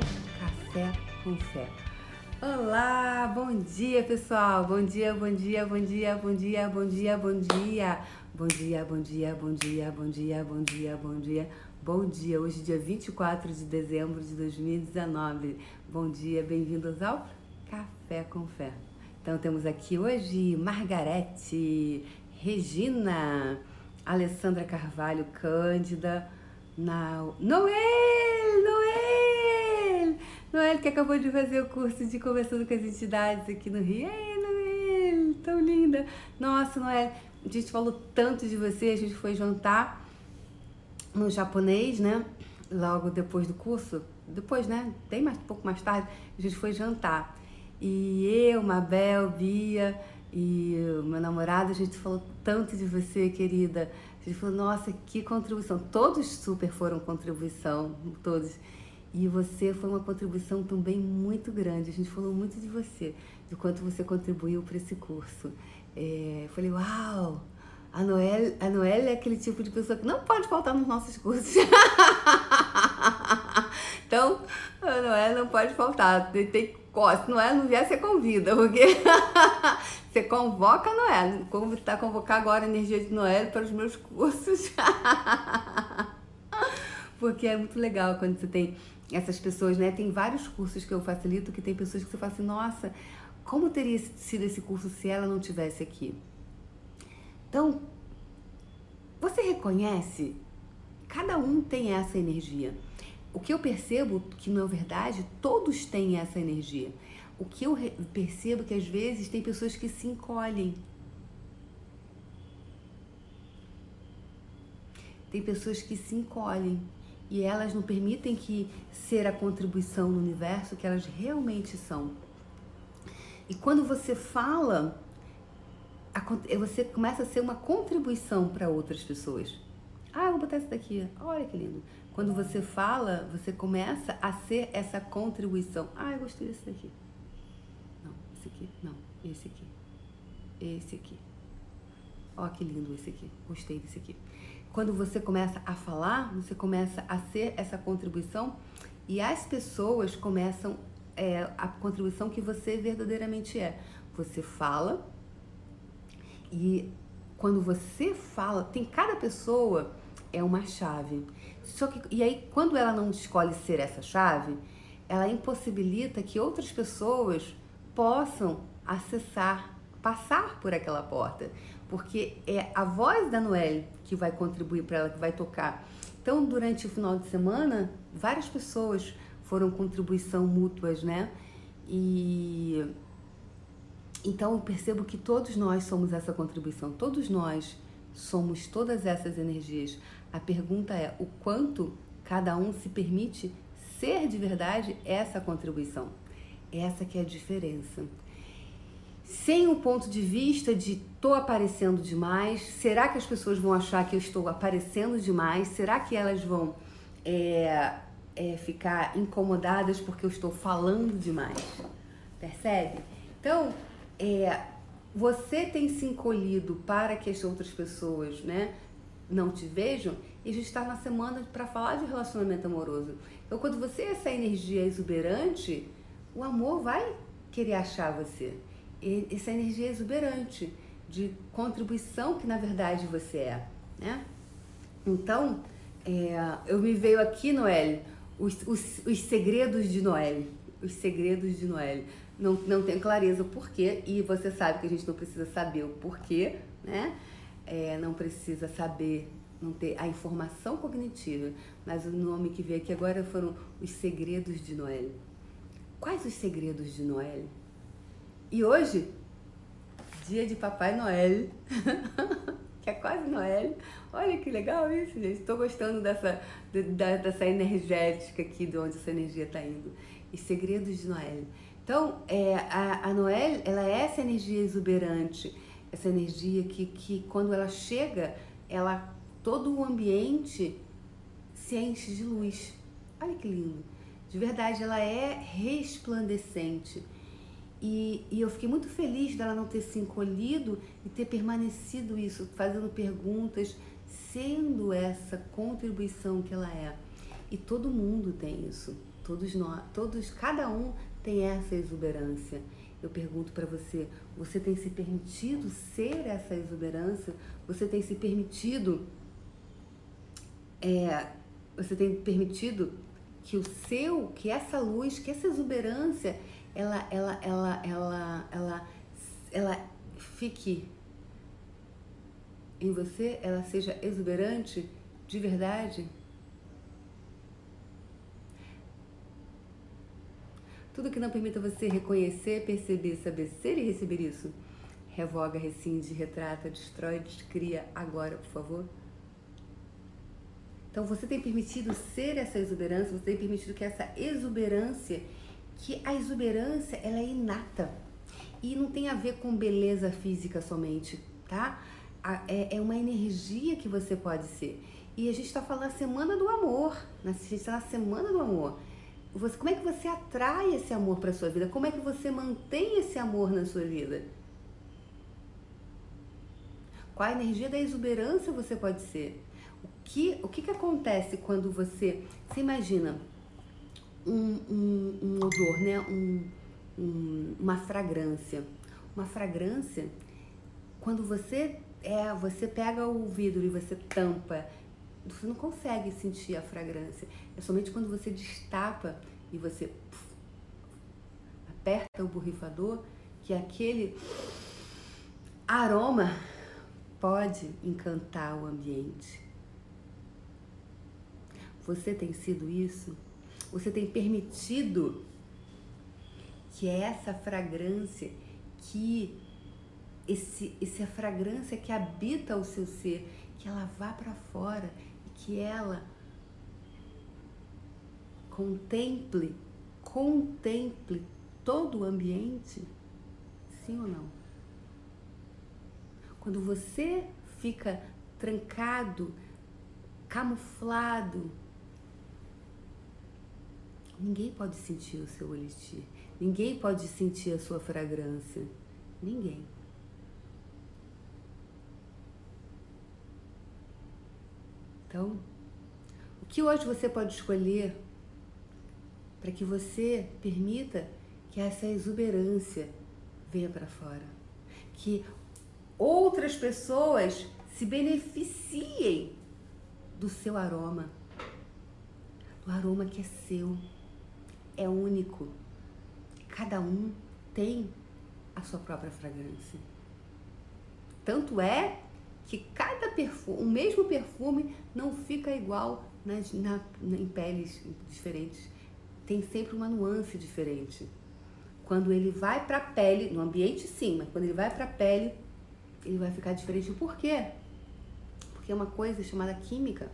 Café com Fé. Olá, bom dia pessoal, bom dia, bom dia, bom dia, bom dia, bom dia, bom dia, bom dia, bom dia, bom dia, bom dia, bom dia, bom dia, bom dia. Hoje, dia 24 de dezembro de 2019. Bom dia, bem-vindos ao Café com Fé. Então temos aqui hoje Margarete, Regina, Alessandra Carvalho, Cândida, Noel, Noel, Noel que acabou de fazer o curso de conversando com as entidades aqui no Rio. Ei, Noel, tão linda. Nossa, Noel, a gente falou tanto de você, a gente foi jantar no japonês, né? Logo depois do curso, depois, né? Bem mais, um pouco mais tarde, a gente foi jantar. E eu, Mabel, Bia e meu namorado, a gente falou tanto de você, querida. A gente falou, nossa, que contribuição. Todos super foram contribuição, todos. E você foi uma contribuição também muito grande. A gente falou muito de você, de quanto você contribuiu para esse curso. É, eu falei, uau! A Noel, a Noel é aquele tipo de pessoa que não pode faltar nos nossos cursos. então, a Noel não pode faltar. Tem, tem se é, não vier, você convida, porque você convoca a Noé. Como está convocar agora a energia de Noé para os meus cursos. porque é muito legal quando você tem essas pessoas, né? Tem vários cursos que eu facilito que tem pessoas que você fala assim, nossa, como teria sido esse curso se ela não tivesse aqui? Então, você reconhece? Cada um tem essa energia. O que eu percebo que na verdade todos têm essa energia. O que eu percebo que às vezes tem pessoas que se encolhem. Tem pessoas que se encolhem e elas não permitem que ser a contribuição no universo que elas realmente são. E quando você fala, você começa a ser uma contribuição para outras pessoas. Ah, vou botar isso daqui. Olha que lindo. Quando você fala, você começa a ser essa contribuição. Ah, eu gostei desse daqui. Não, esse aqui. Não, esse aqui. Esse aqui. Ó, que lindo esse aqui. Gostei desse aqui. Quando você começa a falar, você começa a ser essa contribuição e as pessoas começam é, a contribuição que você verdadeiramente é. Você fala e quando você fala, tem cada pessoa é uma chave. Só que, e aí, quando ela não escolhe ser essa chave, ela impossibilita que outras pessoas possam acessar, passar por aquela porta. Porque é a voz da Noelle que vai contribuir para ela, que vai tocar. Então, durante o final de semana, várias pessoas foram contribuição mútuas, né? E então eu percebo que todos nós somos essa contribuição, todos nós somos todas essas energias. A pergunta é o quanto cada um se permite ser de verdade essa contribuição. Essa que é a diferença. Sem o ponto de vista de tô aparecendo demais, será que as pessoas vão achar que eu estou aparecendo demais? Será que elas vão é, é, ficar incomodadas porque eu estou falando demais? Percebe? Então, é, você tem se encolhido para que as outras pessoas, né, não te vejam, e a gente está na semana para falar de relacionamento amoroso. Então, quando você é essa energia exuberante, o amor vai querer achar você. Essa energia exuberante de contribuição que na verdade você é, né? Então, é, eu me veio aqui, Noelle, os, os, os segredos de Noelle. Os segredos de Noelle. Não, não tenho clareza o porquê, e você sabe que a gente não precisa saber o porquê, né? É, não precisa saber, não ter a informação cognitiva, mas o nome que veio aqui agora foram os segredos de Noel. Quais os segredos de Noel? E hoje, dia de Papai Noel, que é quase Noel. Olha que legal isso, gente. Estou gostando dessa, dessa energética aqui, de onde essa energia está indo. Os segredos de Noel. Então, é, a, a Noel, ela é essa energia exuberante, essa energia que, que quando ela chega, ela todo o ambiente se enche de luz. Olha que lindo. De verdade, ela é resplandecente. E, e, eu fiquei muito feliz dela não ter se encolhido e ter permanecido isso, fazendo perguntas, sendo essa contribuição que ela é. E todo mundo tem isso. Todos nós, todos, cada um tem essa exuberância. Eu pergunto para você, você tem se permitido ser essa exuberância? Você tem se permitido é, você tem permitido que o seu, que essa luz, que essa exuberância, ela, ela, ela, ela, ela, ela fique em você, ela seja exuberante de verdade? Tudo que não permita você reconhecer, perceber, saber ser e receber isso, revoga, rescinde, retrata, destrói, descria agora, por favor. Então você tem permitido ser essa exuberância, você tem permitido que essa exuberância, que a exuberância ela é inata e não tem a ver com beleza física somente, tá? É, é uma energia que você pode ser. E a gente está falando a semana do amor, né? a gente está na semana do amor. Você, como é que você atrai esse amor para sua vida? Como é que você mantém esse amor na sua vida? Qual a energia da exuberância você pode ser? O que, o que, que acontece quando você. Você imagina um, um, odor, né? Um, um, uma fragrância. Uma fragrância, quando você é, você pega o vidro e você tampa, você não consegue sentir a fragrância. É somente quando você destapa e você puf, aperta o borrifador que aquele aroma pode encantar o ambiente. Você tem sido isso? Você tem permitido que essa fragrância, que esse, essa fragrância que habita o seu ser, que ela vá para fora e que ela contemple, contemple todo o ambiente? Sim ou não? Quando você fica trancado, camuflado, Ninguém pode sentir o seu elixir. Ninguém pode sentir a sua fragrância. Ninguém. Então, o que hoje você pode escolher para que você permita que essa exuberância venha para fora? Que outras pessoas se beneficiem do seu aroma, do aroma que é seu é único. Cada um tem a sua própria fragrância. Tanto é que cada perfume, o mesmo perfume não fica igual nas, na, em peles diferentes. Tem sempre uma nuance diferente. Quando ele vai para a pele, no ambiente sim, mas quando ele vai para a pele, ele vai ficar diferente. Por quê? Porque é uma coisa chamada química.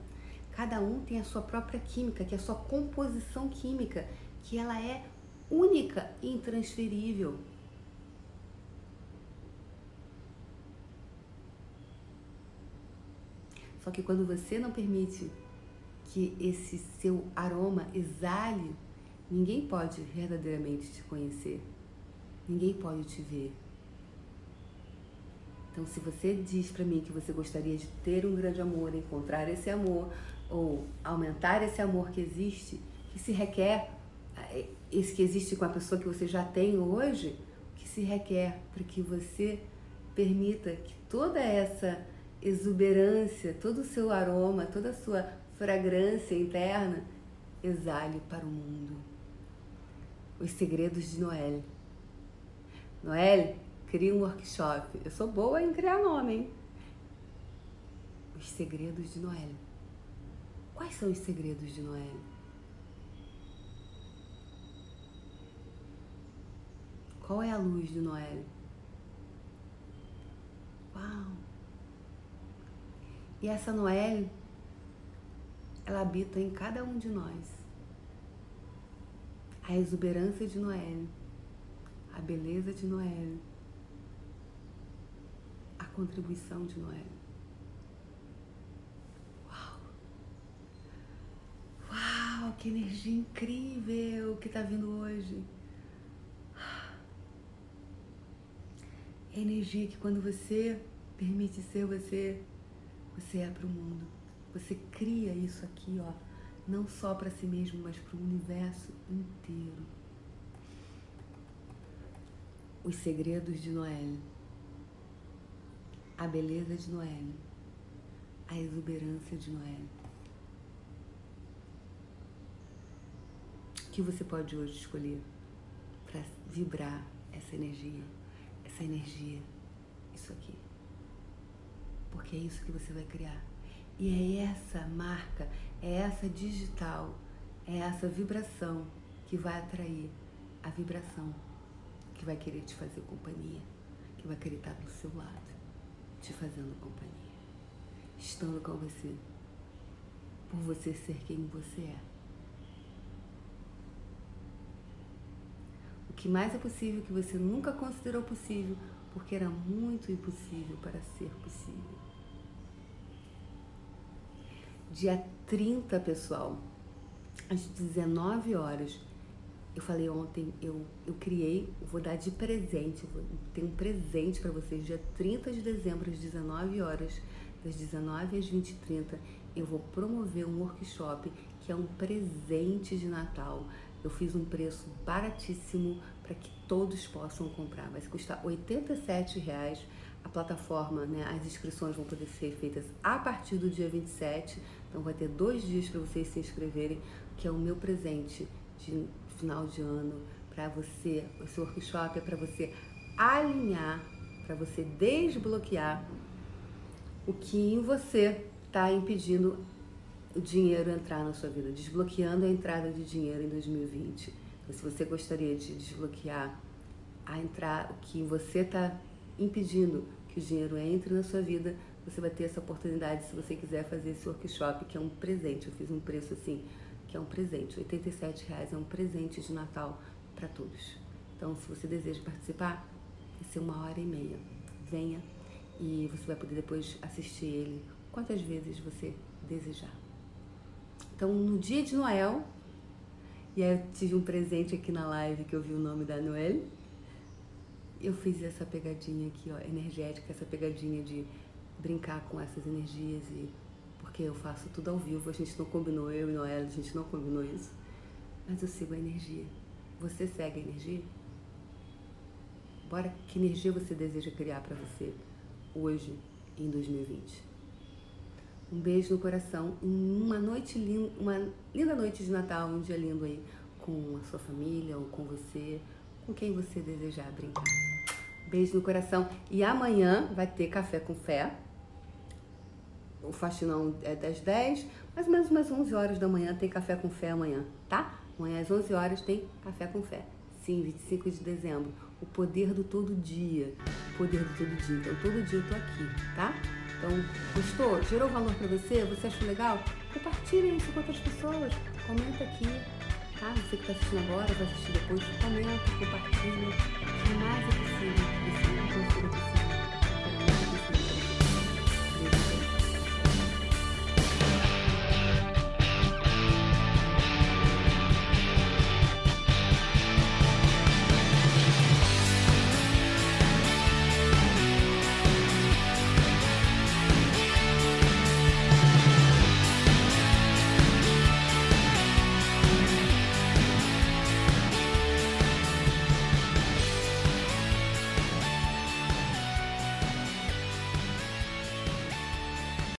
Cada um tem a sua própria química, que é a sua composição química que ela é única e intransferível. Só que quando você não permite que esse seu aroma exale, ninguém pode verdadeiramente te conhecer. Ninguém pode te ver. Então, se você diz para mim que você gostaria de ter um grande amor, encontrar esse amor ou aumentar esse amor que existe, que se requer esse que existe com a pessoa que você já tem hoje, que se requer para que você permita que toda essa exuberância, todo o seu aroma, toda a sua fragrância interna exale para o mundo. Os segredos de Noel. Noel, cria um workshop. Eu sou boa em criar nome, hein? Os segredos de Noel. Quais são os segredos de Noel? Qual é a luz de Noel? Uau! E essa Noel, ela habita em cada um de nós. A exuberância de Noel, a beleza de Noel, a contribuição de Noel. Uau! Uau, que energia incrível que está vindo hoje. É energia que quando você permite ser você, você é para o mundo. Você cria isso aqui, ó, não só para si mesmo, mas para o universo inteiro. Os segredos de Noel. A beleza de Noel. A exuberância de Noel. O que você pode hoje escolher para vibrar essa energia? Essa energia, isso aqui. Porque é isso que você vai criar. E é essa marca, é essa digital, é essa vibração que vai atrair a vibração que vai querer te fazer companhia, que vai querer estar do seu lado, te fazendo companhia, estando com você, por você ser quem você é. O que mais é possível que você nunca considerou possível, porque era muito impossível para ser possível. Dia 30, pessoal, às 19 horas, eu falei ontem, eu, eu criei, vou dar de presente, vou, tem um presente para vocês, dia 30 de dezembro, às 19 horas, das 19 às 20 h 30, eu vou promover um workshop que é um presente de Natal. Eu fiz um preço baratíssimo para que todos possam comprar. Vai custar 87 reais. A plataforma, né, as inscrições vão poder ser feitas a partir do dia 27. Então vai ter dois dias para vocês se inscreverem, que é o meu presente de final de ano para você. Esse workshop é para você alinhar, para você desbloquear o que em você está impedindo o dinheiro entrar na sua vida, desbloqueando a entrada de dinheiro em 2020. Se você gostaria de desbloquear a entrar, o que você está impedindo que o dinheiro entre na sua vida, você vai ter essa oportunidade se você quiser fazer esse workshop, que é um presente. Eu fiz um preço assim que é um presente. 87 reais é um presente de Natal para todos. Então, se você deseja participar, vai ser uma hora e meia. Venha e você vai poder depois assistir ele quantas vezes você desejar. Então, no dia de Noel, e aí eu tive um presente aqui na live que eu vi o nome da Noel. Eu fiz essa pegadinha aqui, ó, energética, essa pegadinha de brincar com essas energias e porque eu faço tudo ao vivo, a gente não combinou, eu e Noel, a gente não combinou isso. Mas eu sigo a energia. Você segue a energia? Bora, que energia você deseja criar para você hoje, em 2020? Um beijo no coração, uma noite linda, uma linda noite de Natal, um dia lindo aí com a sua família ou com você, com quem você desejar brincar. Beijo no coração e amanhã vai ter café com fé o faxinão é das 10, mais ou menos umas 11 horas da manhã tem café com fé amanhã, tá? Amanhã às 11 horas tem café com fé. Sim, 25 de dezembro. O poder do todo dia. O poder do todo dia. Então, todo dia eu tô aqui, tá? Então, gostou? Gerou valor para você? Você achou legal? Compartilhe isso com outras pessoas. Comenta aqui, tá? Você que tá assistindo agora, vai assistir depois, comenta, compartilha. Que mais